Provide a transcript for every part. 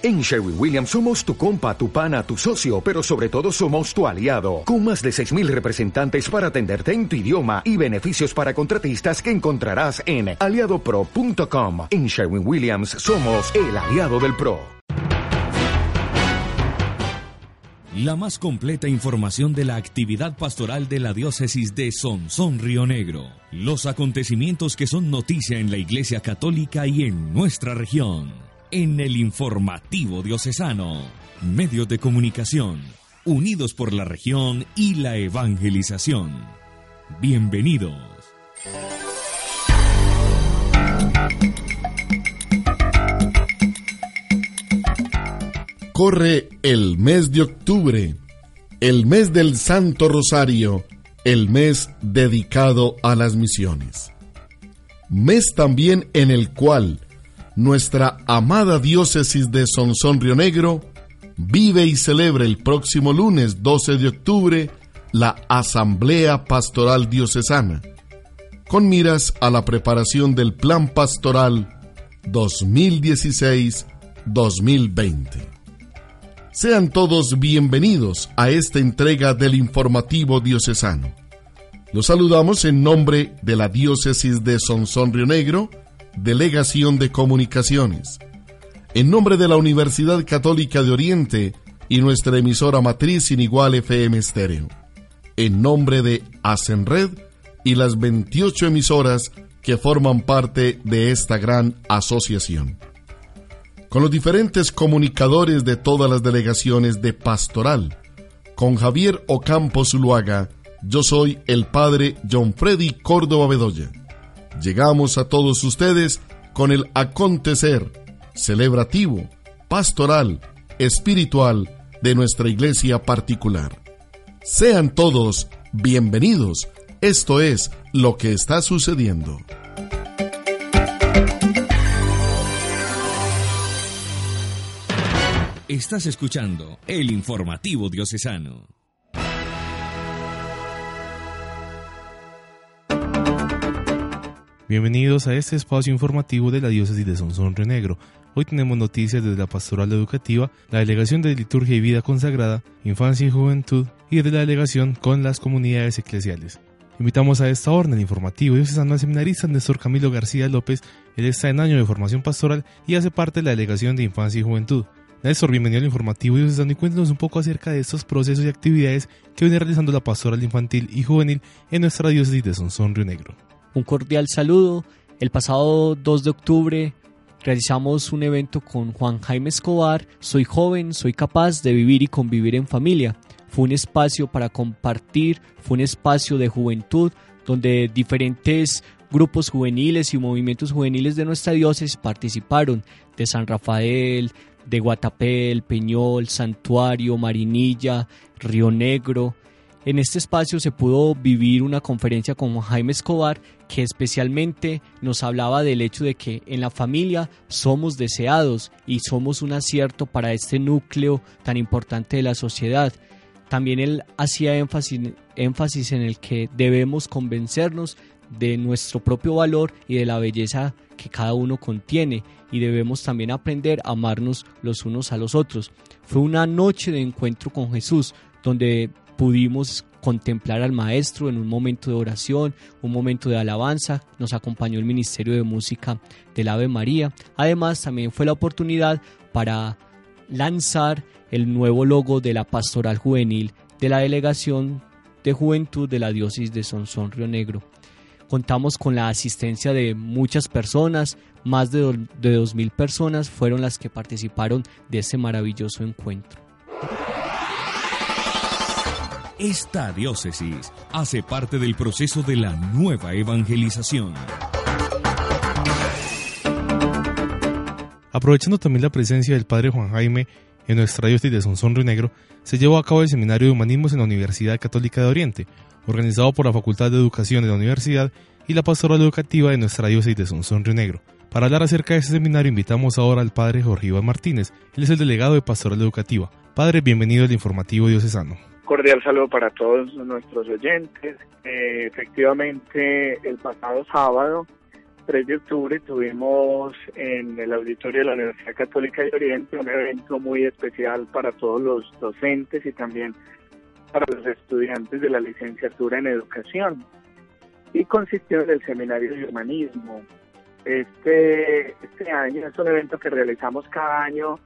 En Sherwin Williams somos tu compa, tu pana, tu socio, pero sobre todo somos tu aliado, con más de 6.000 representantes para atenderte en tu idioma y beneficios para contratistas que encontrarás en aliadopro.com. En Sherwin Williams somos el aliado del PRO. La más completa información de la actividad pastoral de la diócesis de Sonsón Río Negro. Los acontecimientos que son noticia en la Iglesia Católica y en nuestra región en el informativo diocesano. Medios de comunicación, unidos por la región y la evangelización. Bienvenidos. Corre el mes de octubre, el mes del Santo Rosario, el mes dedicado a las misiones. Mes también en el cual nuestra amada diócesis de Sonsón Río Negro vive y celebra el próximo lunes 12 de octubre la Asamblea Pastoral Diocesana, con miras a la preparación del Plan Pastoral 2016-2020. Sean todos bienvenidos a esta entrega del informativo diocesano. Los saludamos en nombre de la diócesis de Sonsón Río Negro, Delegación de Comunicaciones. En nombre de la Universidad Católica de Oriente y nuestra emisora matriz sin igual FM Estéreo. En nombre de Asenred y las 28 emisoras que forman parte de esta gran asociación. Con los diferentes comunicadores de todas las delegaciones de Pastoral, con Javier Ocampo Zuluaga, yo soy el padre John Freddy Córdoba Bedoya llegamos a todos ustedes con el acontecer celebrativo, pastoral, espiritual de nuestra iglesia particular. Sean todos bienvenidos. Esto es lo que está sucediendo. Estás escuchando el informativo diocesano. Bienvenidos a este espacio informativo de la diócesis de Sonsón Río Negro. Hoy tenemos noticias desde la Pastoral Educativa, la Delegación de Liturgia y Vida Consagrada, Infancia y Juventud y de la Delegación con las comunidades eclesiales. Invitamos a esta orden informativo diocesano al seminarista Néstor Camilo García López. Él está en año de formación pastoral y hace parte de la Delegación de Infancia y Juventud. Néstor, bienvenido al informativo diocesano y cuéntanos un poco acerca de estos procesos y actividades que viene realizando la pastoral infantil y juvenil en nuestra diócesis de Sonsón Río Negro. Un cordial saludo. El pasado 2 de octubre realizamos un evento con Juan Jaime Escobar. Soy joven, soy capaz de vivir y convivir en familia. Fue un espacio para compartir, fue un espacio de juventud donde diferentes grupos juveniles y movimientos juveniles de nuestra diócesis participaron, de San Rafael, de Guatapel, Peñol, Santuario, Marinilla, Río Negro, en este espacio se pudo vivir una conferencia con Jaime Escobar que especialmente nos hablaba del hecho de que en la familia somos deseados y somos un acierto para este núcleo tan importante de la sociedad. También él hacía énfasis, énfasis en el que debemos convencernos de nuestro propio valor y de la belleza que cada uno contiene y debemos también aprender a amarnos los unos a los otros. Fue una noche de encuentro con Jesús donde pudimos contemplar al maestro en un momento de oración, un momento de alabanza, nos acompañó el Ministerio de Música del Ave María. Además, también fue la oportunidad para lanzar el nuevo logo de la Pastoral Juvenil de la Delegación de Juventud de la Diócesis de Sonsón Río Negro. Contamos con la asistencia de muchas personas, más de, de 2.000 personas fueron las que participaron de este maravilloso encuentro. Esta diócesis hace parte del proceso de la nueva evangelización. Aprovechando también la presencia del Padre Juan Jaime en nuestra diócesis de Sonsón Río Negro, se llevó a cabo el Seminario de Humanismos en la Universidad Católica de Oriente, organizado por la Facultad de Educación de la Universidad y la Pastoral Educativa de nuestra diócesis de Sonsón Río Negro. Para hablar acerca de este seminario invitamos ahora al Padre Jorge Iván Martínez, él es el delegado de Pastoral Educativa. Padre, bienvenido al informativo diocesano cordial saludo para todos nuestros oyentes. Eh, efectivamente, el pasado sábado 3 de octubre tuvimos en el auditorio de la Universidad Católica de Oriente un evento muy especial para todos los docentes y también para los estudiantes de la licenciatura en educación y consistió en el seminario de humanismo. Este, este año es un evento que realizamos cada año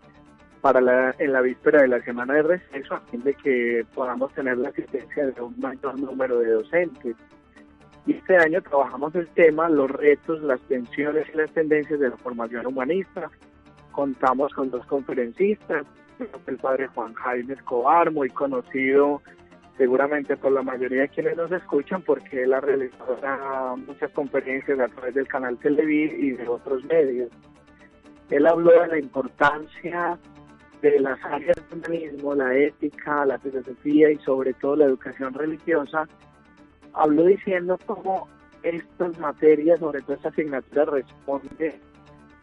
para la, en la víspera de la semana de receso a fin de que podamos tener la asistencia de un mayor número de docentes. Y este año trabajamos el tema, los retos, las tensiones y las tendencias de la formación humanista. Contamos con dos conferencistas, el padre Juan Jaime Escobar, muy conocido seguramente por la mayoría de quienes nos escuchan, porque él ha realizado muchas conferencias a través del canal Televid y de otros medios. Él habló de la importancia de las áreas del humanismo, la ética, la filosofía y sobre todo la educación religiosa habló diciendo cómo estas materias, sobre todo esta asignatura, responde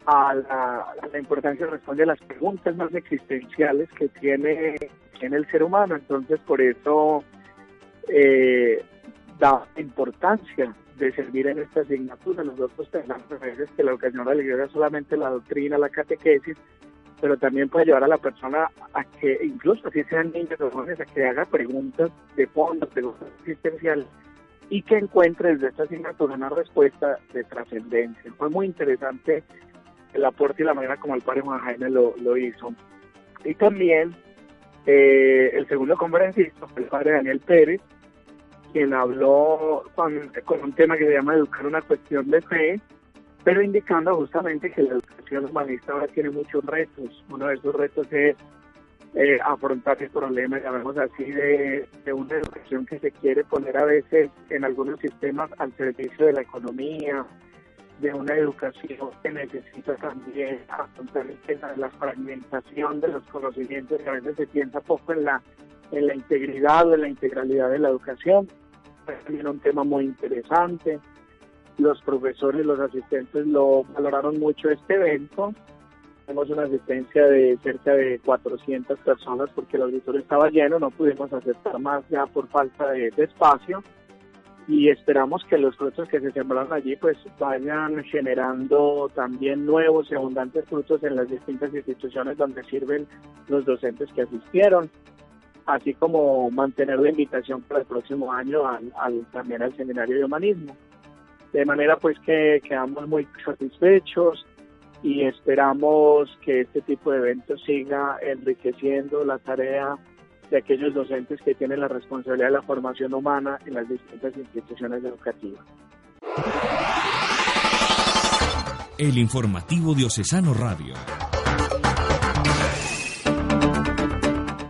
a la, importancia, responde a las preguntas más existenciales que tiene, tiene el ser humano. Entonces, por eso eh, da importancia de servir en esta asignatura. Nosotros tenemos veces que la educación religiosa es solamente la doctrina, la catequesis, pero también puede llevar a la persona a que, incluso si sean niños o jóvenes, a que haga preguntas de fondo, preguntas existenciales y que encuentre desde esta asignatura una respuesta de trascendencia. Fue muy interesante el aporte y la manera como el padre Juan Jaime lo, hizo. Y también eh, el segundo conferencista fue el padre Daniel Pérez, quien habló con un tema que se llama educar una cuestión de fe, pero indicando justamente que la educación humanista ahora tiene muchos retos. Uno de esos retos es eh, afrontar el problema, llamemos así, de, una educación que se quiere poner a veces en algunos sistemas al servicio de la economía, de una educación que necesita también afrontar el tema de la fragmentación de los conocimientos, que a veces se piensa poco en la, en la integridad o en la integralidad de la educación. Es también un tema muy interesante. Los profesores, los asistentes lo valoraron mucho este evento tenemos una asistencia de cerca de 400 personas porque el auditorio estaba lleno, no pudimos aceptar más ya por falta de, espacio y esperamos que los frutos que se sembraron allí pues vayan generando también nuevos y abundantes frutos en las distintas instituciones donde sirven los docentes que asistieron, así como mantener la invitación para el próximo año al, también al seminario de humanismo. De manera pues que quedamos muy satisfechos, y esperamos que este tipo de eventos siga enriqueciendo la tarea de aquellos docentes que tienen la responsabilidad de la formación humana en las distintas instituciones educativas. El informativo diocesano radio.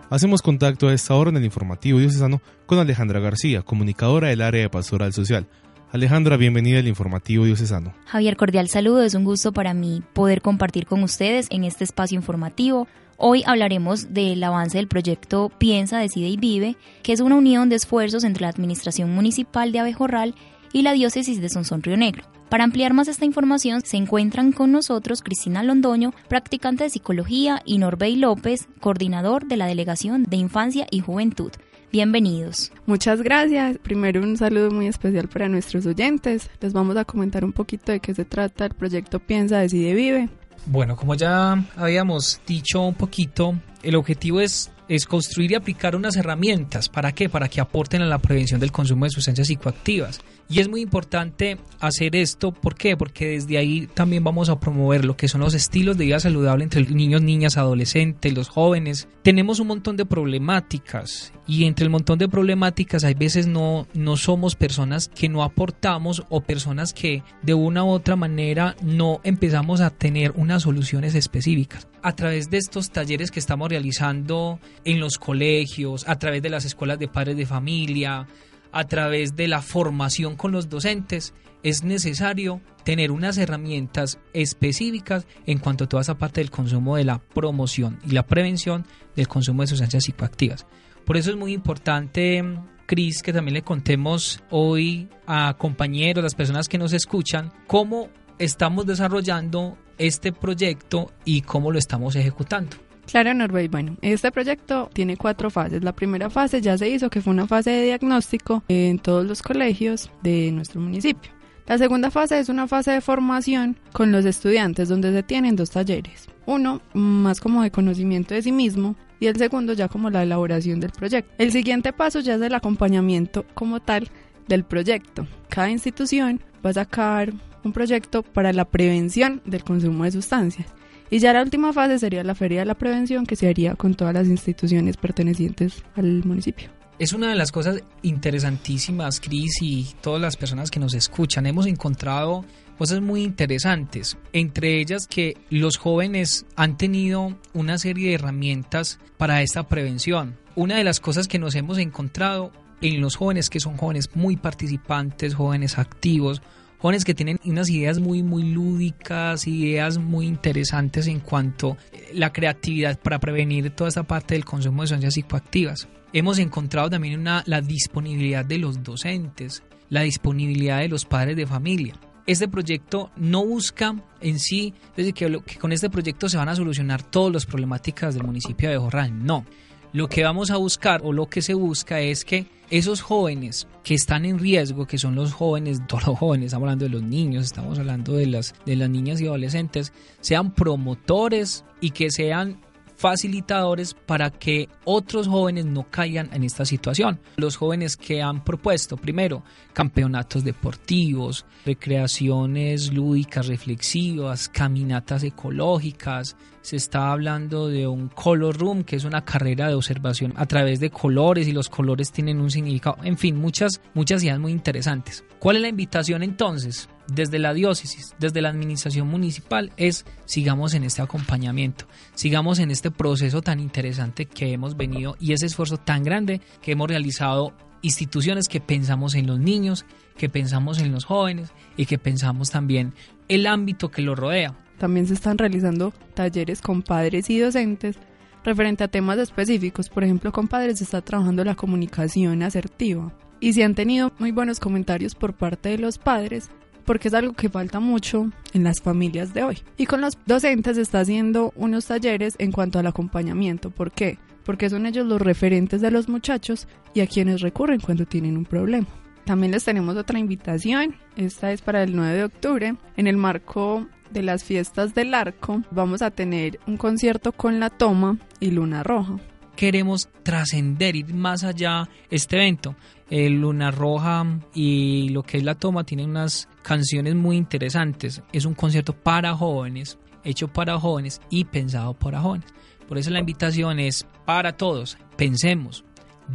Hacemos contacto a esta hora en el informativo diocesano con Alejandra García, comunicadora del área de pastoral social. Alejandra, bienvenida al informativo diocesano. Javier, cordial saludo. Es un gusto para mí poder compartir con ustedes en este espacio informativo. Hoy hablaremos del avance del proyecto Piensa, Decide y Vive, que es una unión de esfuerzos entre la Administración Municipal de Abejorral y la Diócesis de Sonsón Río Negro. Para ampliar más esta información se encuentran con nosotros Cristina Londoño, practicante de psicología, y Norbey López, coordinador de la Delegación de Infancia y Juventud. Bienvenidos. Muchas gracias. Primero un saludo muy especial para nuestros oyentes. Les vamos a comentar un poquito de qué se trata el proyecto Piensa, Decide, Vive. Bueno, como ya habíamos dicho un poquito, el objetivo es, es construir y aplicar unas herramientas. ¿Para qué? Para que aporten a la prevención del consumo de sustancias psicoactivas y es muy importante hacer esto, ¿por qué? Porque desde ahí también vamos a promover lo que son los estilos de vida saludable entre niños, niñas, adolescentes, los jóvenes. Tenemos un montón de problemáticas y entre el montón de problemáticas hay veces no, no somos personas que no aportamos o personas que de una u otra manera no empezamos a tener unas soluciones específicas. A través de estos talleres que estamos realizando en los colegios, a través de las escuelas de padres de familia, a través de la formación con los docentes, es necesario tener unas herramientas específicas en cuanto a toda esa parte del consumo de la promoción y la prevención del consumo de sustancias psicoactivas. Por eso es muy importante, Cris, que también le contemos hoy a compañeros, las personas que nos escuchan, cómo estamos desarrollando este proyecto y cómo lo estamos ejecutando. Claro, Norbey. Bueno, este proyecto tiene cuatro fases. La primera fase ya se hizo, que fue una fase de diagnóstico en todos los colegios de nuestro municipio. La segunda fase es una fase de formación con los estudiantes donde se tienen dos talleres. Uno más como de conocimiento de sí mismo y el segundo ya como la elaboración del proyecto. El siguiente paso ya es el acompañamiento como tal del proyecto. Cada institución va a sacar un proyecto para la prevención del consumo de sustancias. Y ya la última fase sería la feria de la prevención que se haría con todas las instituciones pertenecientes al municipio. Es una de las cosas interesantísimas, Cris, y todas las personas que nos escuchan. Hemos encontrado cosas muy interesantes, entre ellas que los jóvenes han tenido una serie de herramientas para esta prevención. Una de las cosas que nos hemos encontrado en los jóvenes, que son jóvenes muy participantes, jóvenes activos, jóvenes que tienen unas ideas muy, muy lúdicas, ideas muy interesantes en cuanto a la creatividad para prevenir toda esta parte del consumo de sustancias psicoactivas. Hemos encontrado también una, la disponibilidad de los docentes, la disponibilidad de los padres de familia. Este proyecto no busca en sí, desde que, que con este proyecto se van a solucionar todas las problemáticas del municipio de Jorral, no. Lo que vamos a buscar o lo que se busca es que esos jóvenes que están en riesgo, que son los jóvenes, todos los jóvenes, estamos hablando de los niños, estamos hablando de las, de las niñas y adolescentes, sean promotores y que sean facilitadores para que otros jóvenes no caigan en esta situación. Los jóvenes que han propuesto, primero, campeonatos deportivos, recreaciones lúdicas, reflexivas, caminatas ecológicas. Se está hablando de un color room, que es una carrera de observación a través de colores y los colores tienen un significado. En fin, muchas, muchas ideas muy interesantes. ¿Cuál es la invitación entonces? Desde la diócesis, desde la administración municipal, es sigamos en este acompañamiento, sigamos en este proceso tan interesante que hemos venido y ese esfuerzo tan grande que hemos realizado instituciones que pensamos en los niños, que pensamos en los jóvenes y que pensamos también el ámbito que los rodea. También se están realizando talleres con padres y docentes referente a temas específicos. Por ejemplo, con padres se está trabajando la comunicación asertiva. Y se han tenido muy buenos comentarios por parte de los padres porque es algo que falta mucho en las familias de hoy. Y con los docentes está haciendo unos talleres en cuanto al acompañamiento. ¿Por qué? Porque son ellos los referentes de los muchachos y a quienes recurren cuando tienen un problema. También les tenemos otra invitación, esta es para el 9 de octubre, en el marco de las fiestas del arco vamos a tener un concierto con la toma y luna roja queremos trascender, ir más allá este evento. El Luna Roja y lo que es la toma tienen unas canciones muy interesantes. Es un concierto para jóvenes, hecho para jóvenes y pensado para jóvenes. Por eso la invitación es para todos. Pensemos,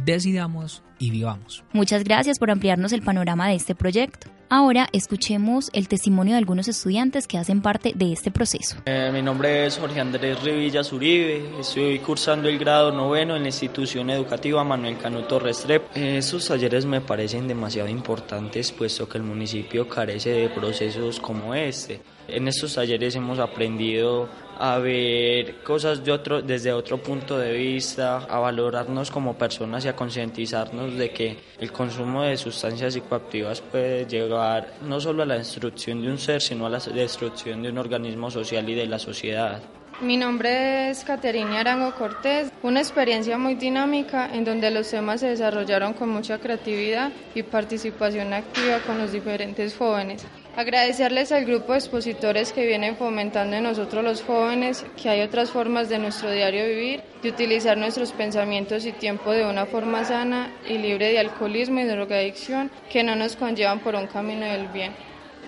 decidamos y vivamos. Muchas gracias por ampliarnos el panorama de este proyecto. Ahora escuchemos el testimonio de algunos estudiantes que hacen parte de este proceso. Eh, mi nombre es Jorge Andrés Revilla Zuribe, estoy cursando el grado noveno en la institución educativa Manuel Canuto Restrepo. estos talleres me parecen demasiado importantes puesto que el municipio carece de procesos como este. En estos talleres hemos aprendido a ver cosas de otro, desde otro punto de vista, a valorarnos como personas y a concientizarnos de que el consumo de sustancias psicoactivas puede llegar no solo a la destrucción de un ser, sino a la destrucción de un organismo social y de la sociedad. Mi nombre es Caterina Arango Cortés, una experiencia muy dinámica en donde los temas se desarrollaron con mucha creatividad y participación activa con los diferentes jóvenes. Agradecerles al grupo de expositores que vienen fomentando en nosotros los jóvenes que hay otras formas de nuestro diario vivir y utilizar nuestros pensamientos y tiempo de una forma sana y libre de alcoholismo y drogadicción que no nos conllevan por un camino del bien.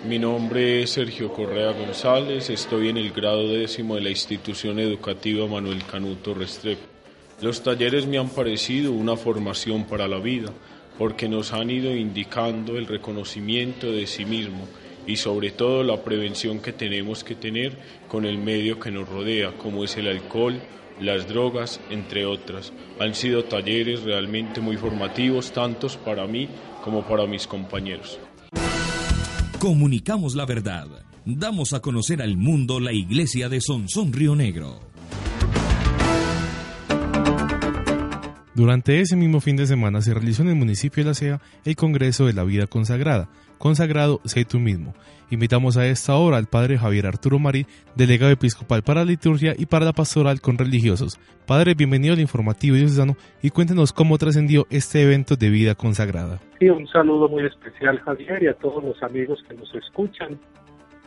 Mi nombre es Sergio Correa González, estoy en el grado décimo de la institución educativa Manuel Canuto Restrepo. Los talleres me han parecido una formación para la vida porque nos han ido indicando el reconocimiento de sí mismo y sobre todo la prevención que tenemos que tener con el medio que nos rodea, como es el alcohol, las drogas, entre otras. Han sido talleres realmente muy formativos, tantos para mí como para mis compañeros. Comunicamos la verdad. Damos a conocer al mundo la iglesia de Sonsón Río Negro. Durante ese mismo fin de semana se realizó en el municipio de La Sea el Congreso de la Vida Consagrada, consagrado Sé tú mismo. Invitamos a esta hora al padre Javier Arturo Marí, delegado episcopal para la liturgia y para la pastoral con religiosos. Padre, bienvenido al informativo diocesano y cuéntenos cómo trascendió este evento de vida consagrada. Sí, un saludo muy especial Javier y a todos los amigos que nos escuchan.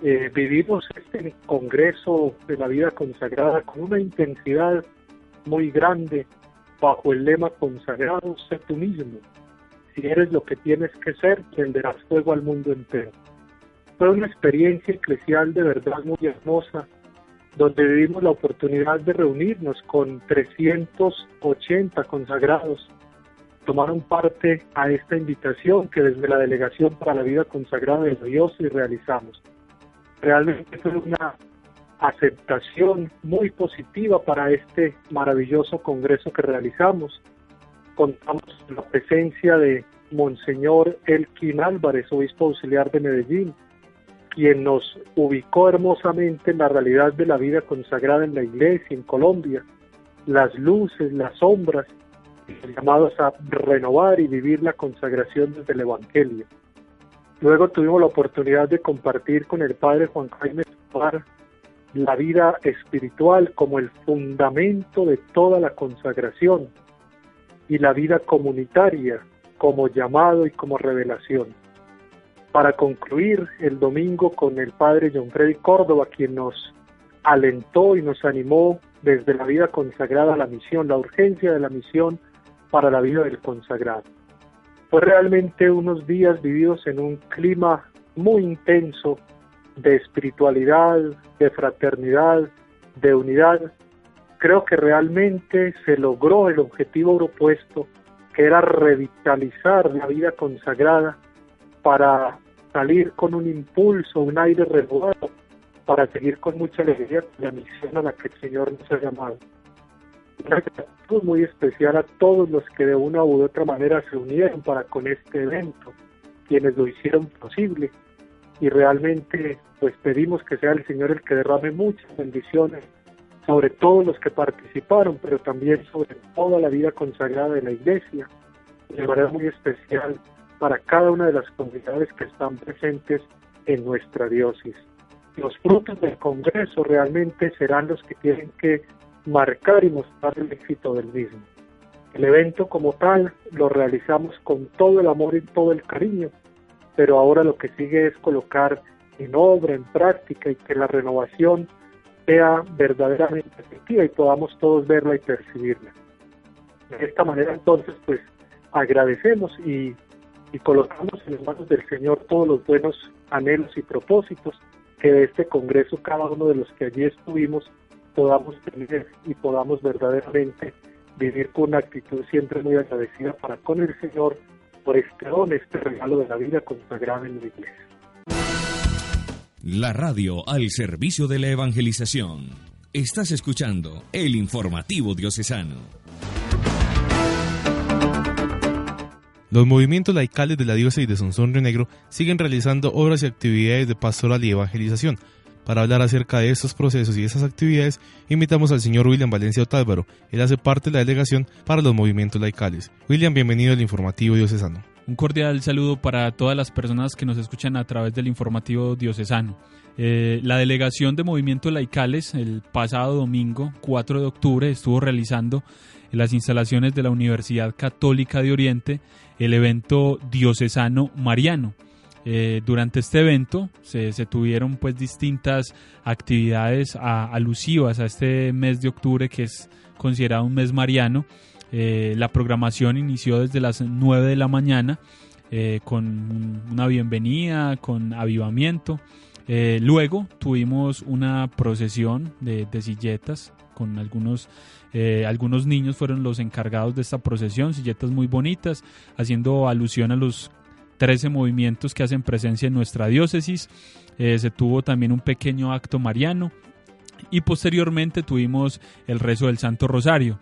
Eh, vivimos este Congreso de la Vida Consagrada con una intensidad muy grande bajo el lema consagrado, sé tú mismo si eres lo que tienes que ser, prenderás fuego al mundo entero. Fue una experiencia eclesial de verdad muy hermosa, donde vivimos la oportunidad de reunirnos con 380 consagrados. Tomaron parte a esta invitación que desde la Delegación para la Vida Consagrada de Dios y realizamos. Realmente fue una aceptación muy positiva para este maravilloso congreso que realizamos contamos con la presencia de Monseñor Elkin Álvarez, obispo auxiliar de Medellín, quien nos ubicó hermosamente en la realidad de la vida consagrada en la iglesia en Colombia, las luces, las sombras, llamados a renovar y vivir la consagración desde el Evangelio. Luego tuvimos la oportunidad de compartir con el padre Juan Jaime Escobar la vida espiritual como el fundamento de toda la consagración, y la vida comunitaria como llamado y como revelación. Para concluir el domingo con el padre John Freddy Córdoba, quien nos alentó y nos animó desde la vida consagrada a la misión, la urgencia de la misión para la vida del consagrado. Fue realmente unos días vividos en un clima muy intenso de espiritualidad, de fraternidad, de unidad, creo que realmente se logró el objetivo propuesto, que era revitalizar la vida consagrada para salir con un impulso, un aire renovado, para seguir con mucha alegría la misión a la que el Señor nos ha llamado. Una gratitud muy especial a todos los que de una u otra manera se unieron para con este evento, quienes lo hicieron posible. Y realmente pues pedimos que sea el Señor el que derrame muchas bendiciones sobre todos los que participaron, pero también sobre toda la vida consagrada de la Iglesia, de manera muy especial para cada una de las comunidades que están presentes en nuestra diócesis. Los frutos del Congreso realmente serán los que tienen que marcar y mostrar el éxito del mismo. El evento como tal lo realizamos con todo el amor y todo el cariño, pero ahora lo que sigue es colocar en obra, en práctica y que la renovación sea verdaderamente efectiva y podamos todos verla y percibirla. De esta manera entonces pues agradecemos y, y colocamos en las manos del Señor todos los buenos anhelos y propósitos que de este Congreso cada uno de los que allí estuvimos podamos tener y podamos verdaderamente vivir con una actitud siempre muy agradecida para con el Señor por este don, este regalo de la vida consagrada en la Iglesia. La radio al servicio de la evangelización. Estás escuchando el informativo diocesano. Los movimientos laicales de la diócesis de Sonsón Río Negro siguen realizando obras y actividades de pastoral y evangelización. Para hablar acerca de estos procesos y esas actividades, invitamos al señor William Valencia Otálvaro. Él hace parte de la delegación para los movimientos laicales. William, bienvenido al informativo diocesano. Un cordial saludo para todas las personas que nos escuchan a través del informativo diocesano. Eh, la delegación de Movimientos Laicales el pasado domingo 4 de octubre estuvo realizando en las instalaciones de la Universidad Católica de Oriente el evento diocesano mariano. Eh, durante este evento se, tuvieron pues distintas actividades alusivas a este mes de octubre que es considerado un mes mariano eh, la programación inició desde las 9 de la mañana eh, con una bienvenida, con avivamiento. Eh, luego tuvimos una procesión de, silletas con algunos, algunos niños fueron los encargados de esta procesión, silletas muy bonitas, haciendo alusión a los 13 movimientos que hacen presencia en nuestra diócesis. se tuvo también un pequeño acto mariano y posteriormente tuvimos el rezo del Santo Rosario.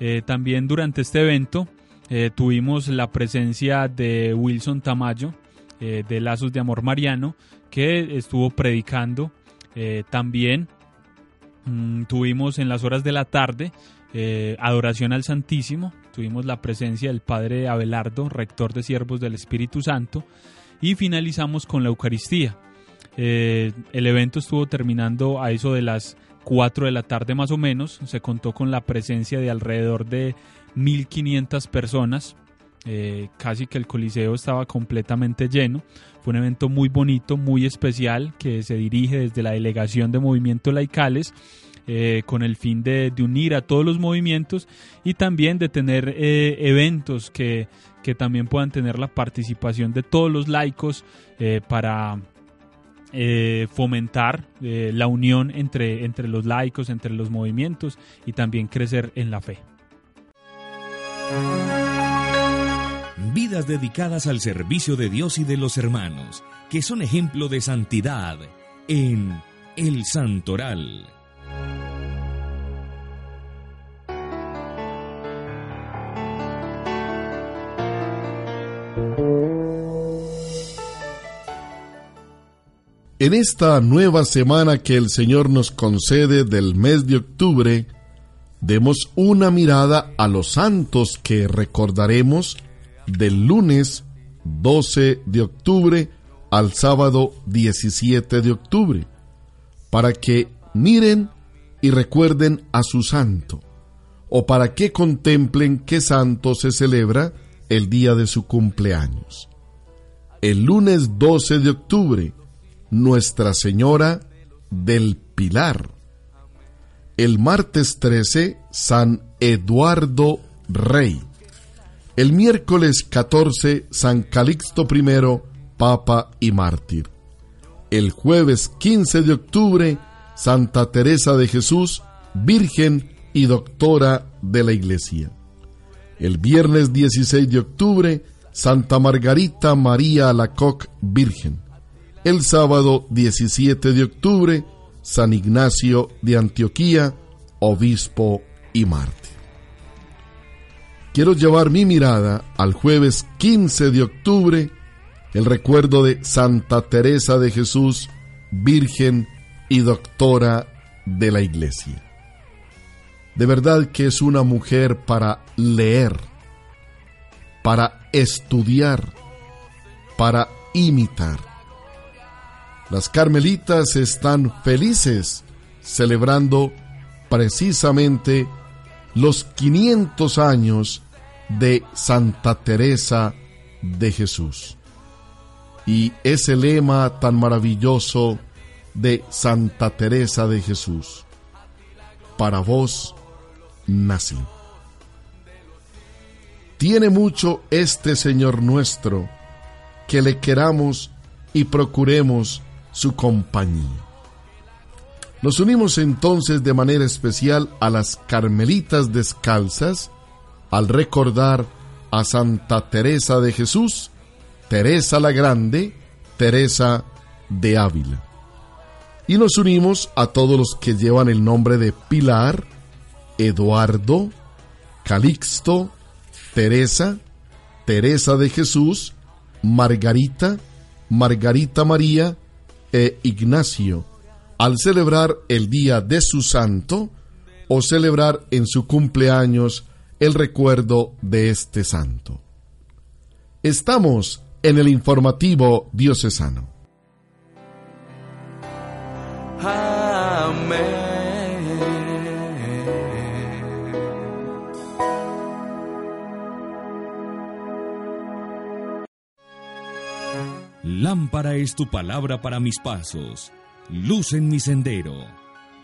Eh, también durante este evento eh, tuvimos la presencia de Wilson Tamayo eh, de Lazos de Amor Mariano que estuvo predicando. también mm, tuvimos en las horas de la tarde adoración al Santísimo. tuvimos la presencia del Padre Abelardo, rector de Siervos del Espíritu Santo, y finalizamos con la Eucaristía. Eh, el evento estuvo terminando a eso de las 4 de la tarde más o menos, se contó con la presencia de alrededor de 1.500 personas, eh, casi que el Coliseo estaba completamente lleno. Fue un evento muy bonito, muy especial, que se dirige desde la Delegación de Movimientos Laicales. Eh, con el fin de, unir a todos los movimientos y también de tener eh, eventos que, que, también puedan tener la participación de todos los laicos para fomentar la unión entre, entre los laicos, entre los movimientos y también crecer en la fe vidas dedicadas al servicio de Dios y de los hermanos, que son ejemplo de santidad en el Santoral. En esta nueva semana que el Señor nos concede del mes de octubre, demos una mirada a los santos que recordaremos del lunes 12 de octubre al sábado 17 de octubre, para que miren y recuerden a su santo, o para que contemplen qué santo se celebra el día de su cumpleaños. El lunes 12 de octubre, Nuestra Señora del Pilar. El martes 13, San Eduardo Rey. El miércoles 14, San Calixto I, Papa y Mártir. El jueves 15 de octubre, Santa Teresa de Jesús, Virgen y Doctora de la Iglesia. El viernes 16 de octubre, Santa Margarita María Alacoc, Virgen. El sábado 17 de octubre, San Ignacio de Antioquía, Obispo y Mártir quiero llevar mi mirada al jueves 15 de octubre, el recuerdo de Santa Teresa de Jesús, Virgen y Doctora de la Iglesia. De verdad que es una mujer para leer, para estudiar, para imitar. Las carmelitas están felices celebrando precisamente los 500 años de Santa Teresa de Jesús. Y ese lema tan maravilloso de Santa Teresa de Jesús, para vos nací. Tiene mucho este Señor nuestro, que le queramos y procuremos su compañía. Nos unimos entonces de manera especial a las Carmelitas Descalzas, al recordar a Santa Teresa de Jesús, Teresa la Grande, Teresa de Ávila. Y nos unimos a todos los que llevan el nombre de Pilar, Eduardo, Calixto, Teresa, Teresa de Jesús, Margarita, Margarita María e Ignacio, al celebrar el día de su santo o celebrar en su cumpleaños el recuerdo de este santo. Estamos en el informativo diocesano. Lámpara es tu palabra para mis pasos, luz en mi sendero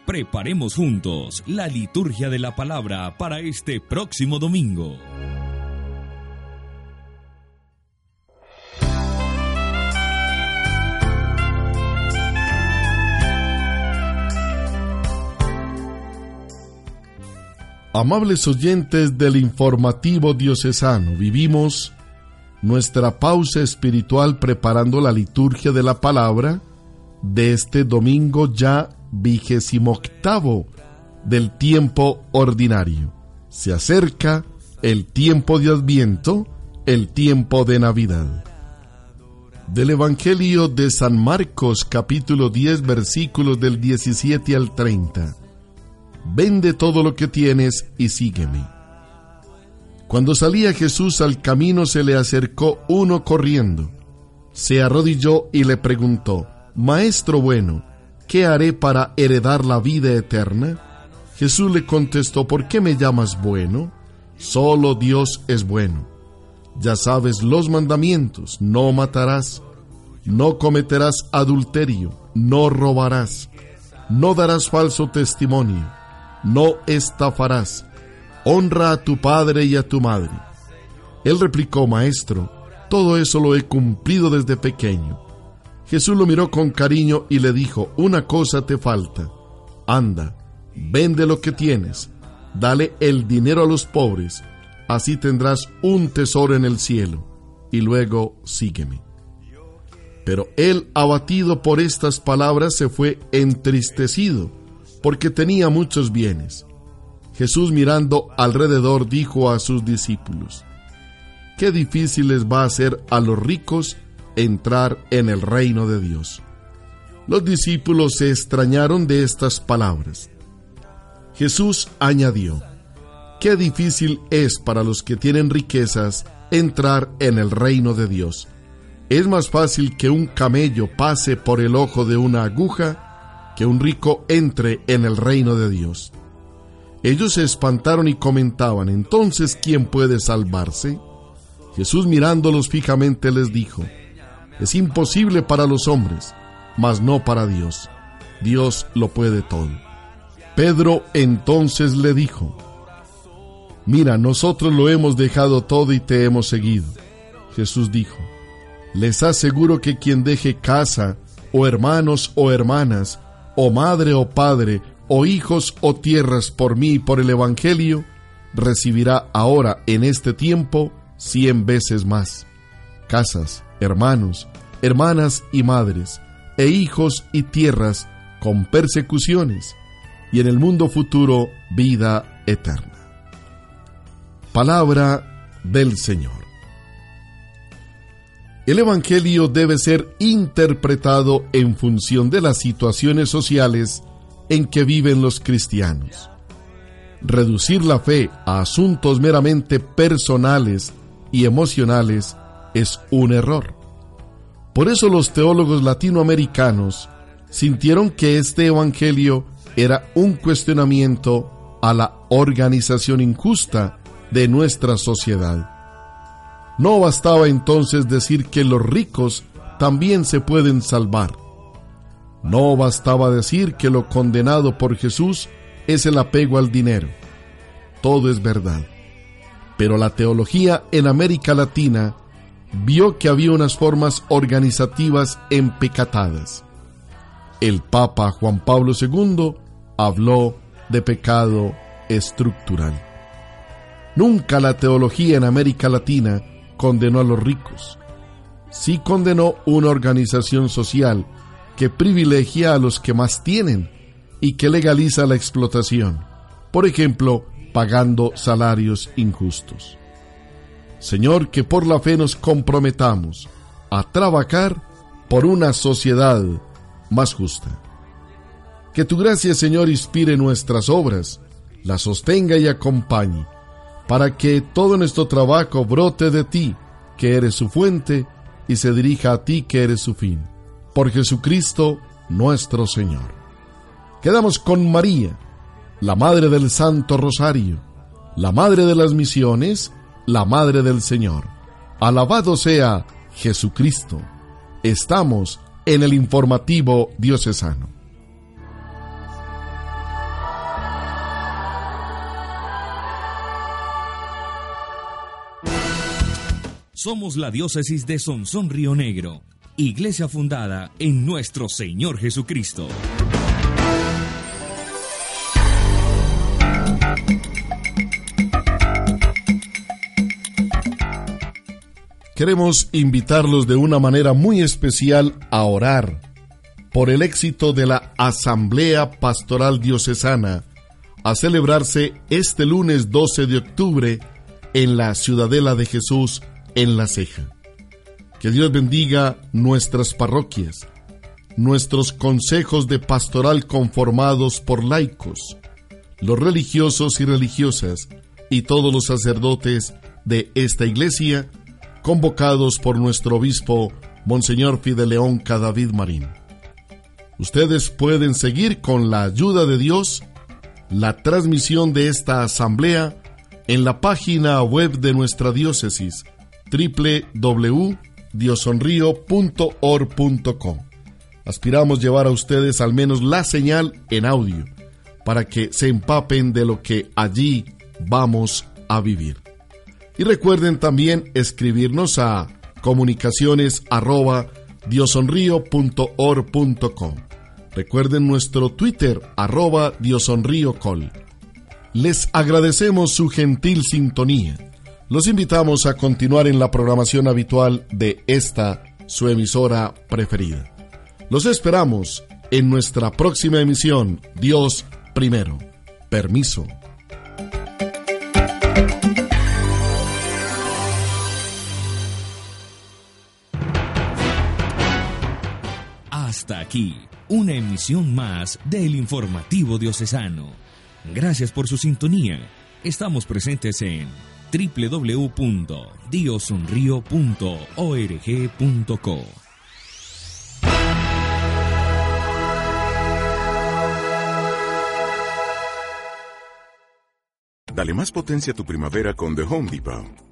Preparemos juntos la liturgia de la palabra para este próximo domingo. Amables oyentes del informativo diocesano, vivimos nuestra pausa espiritual preparando la liturgia de la palabra de este domingo ya vigésimo octavo del tiempo ordinario. Se acerca el tiempo de Adviento, el tiempo de Navidad. Del Evangelio de San Marcos capítulo 10 versículos del 17 al 30. Vende todo lo que tienes y sígueme. Cuando salía Jesús al camino se le acercó uno corriendo. Se arrodilló y le preguntó, Maestro bueno, ¿qué haré para heredar la vida eterna? Jesús le contestó, ¿por qué me llamas bueno? Solo Dios es bueno. Ya sabes los mandamientos, no matarás, no cometerás adulterio, no robarás, no darás falso testimonio, no estafarás, honra a tu padre y a tu madre. Él replicó, Maestro, todo eso lo he cumplido desde pequeño. Jesús lo miró con cariño y le dijo, una cosa te falta, anda, vende lo que tienes, dale el dinero a los pobres, así tendrás un tesoro en el cielo, y luego sígueme. Pero él, abatido por estas palabras, se fue entristecido, porque tenía muchos bienes. Jesús mirando alrededor dijo a sus discípulos, Qué difícil les va a ser a los ricos entrar en el reino de Dios. Los discípulos se extrañaron de estas palabras. Jesús añadió, Qué difícil es para los que tienen riquezas entrar en el reino de Dios. Es más fácil que un camello pase por el ojo de una aguja que un rico entre en el reino de Dios. Ellos se espantaron y comentaban, entonces, ¿quién puede salvarse? Jesús mirándolos fijamente les dijo, es imposible para los hombres, mas no para Dios. Dios lo puede todo. Pedro entonces le dijo, Mira, nosotros lo hemos dejado todo y te hemos seguido. Jesús dijo, Les aseguro que quien deje casa, o hermanos o hermanas, o madre o padre, o hijos o tierras por mí y por el Evangelio, recibirá ahora en este tiempo cien veces más. Casas, hermanos, hermanas y madres, e hijos y tierras con persecuciones, y en el mundo futuro vida eterna. Palabra del Señor. El Evangelio debe ser interpretado en función de las situaciones sociales en que viven los cristianos. Reducir la fe a asuntos meramente personales y emocionales es un error. Por eso los teólogos latinoamericanos sintieron que este Evangelio era un cuestionamiento a la organización injusta de nuestra sociedad. No bastaba entonces decir que los ricos también se pueden salvar. No bastaba decir que lo condenado por Jesús es el apego al dinero. Todo es verdad. Pero la teología en América Latina vio que había unas formas organizativas empecatadas. El Papa Juan Pablo II habló de pecado estructural. Nunca la teología en América Latina condenó a los ricos. Sí condenó una organización social que privilegia a los que más tienen y que legaliza la explotación, por ejemplo, pagando salarios injustos. Señor, que por la fe nos comprometamos a trabajar por una sociedad más justa. Que tu gracia, Señor, inspire nuestras obras, la sostenga y acompañe para que todo nuestro trabajo brote de ti, que eres su fuente, y se dirija a ti, que eres su fin. Por Jesucristo nuestro Señor. Quedamos con María, la Madre del Santo Rosario, la Madre de las Misiones, la Madre del Señor. Alabado sea Jesucristo. Estamos en el informativo diocesano. Somos la diócesis de Sonsón Río Negro, iglesia fundada en nuestro Señor Jesucristo. Queremos invitarlos de una manera muy especial a orar por el éxito de la Asamblea Pastoral Diocesana a celebrarse este lunes 12 de octubre en la Ciudadela de Jesús en la ceja. Que Dios bendiga nuestras parroquias, nuestros consejos de pastoral conformados por laicos, los religiosos y religiosas, y todos los sacerdotes de esta iglesia, convocados por nuestro obispo, Monseñor Fideleón Cadavid Marín. Ustedes pueden seguir con la ayuda de Dios la transmisión de esta asamblea en la página web de nuestra diócesis www.diosonrío.org.com. Aspiramos llevar a ustedes al menos la señal en audio para que se empapen de lo que allí vamos a vivir. Y recuerden también escribirnos a comunicaciones arroba Recuerden nuestro Twitter arroba diosonríocol. Les agradecemos su gentil sintonía. Los invitamos a continuar en la programación habitual de esta, su emisora preferida. Los esperamos en nuestra próxima emisión, Dios primero. Permiso. Hasta aquí, una emisión más del informativo diocesano. Gracias por su sintonía. Estamos presentes en www.diosonrio.org.co. Dale más potencia a tu primavera con The Home Depot.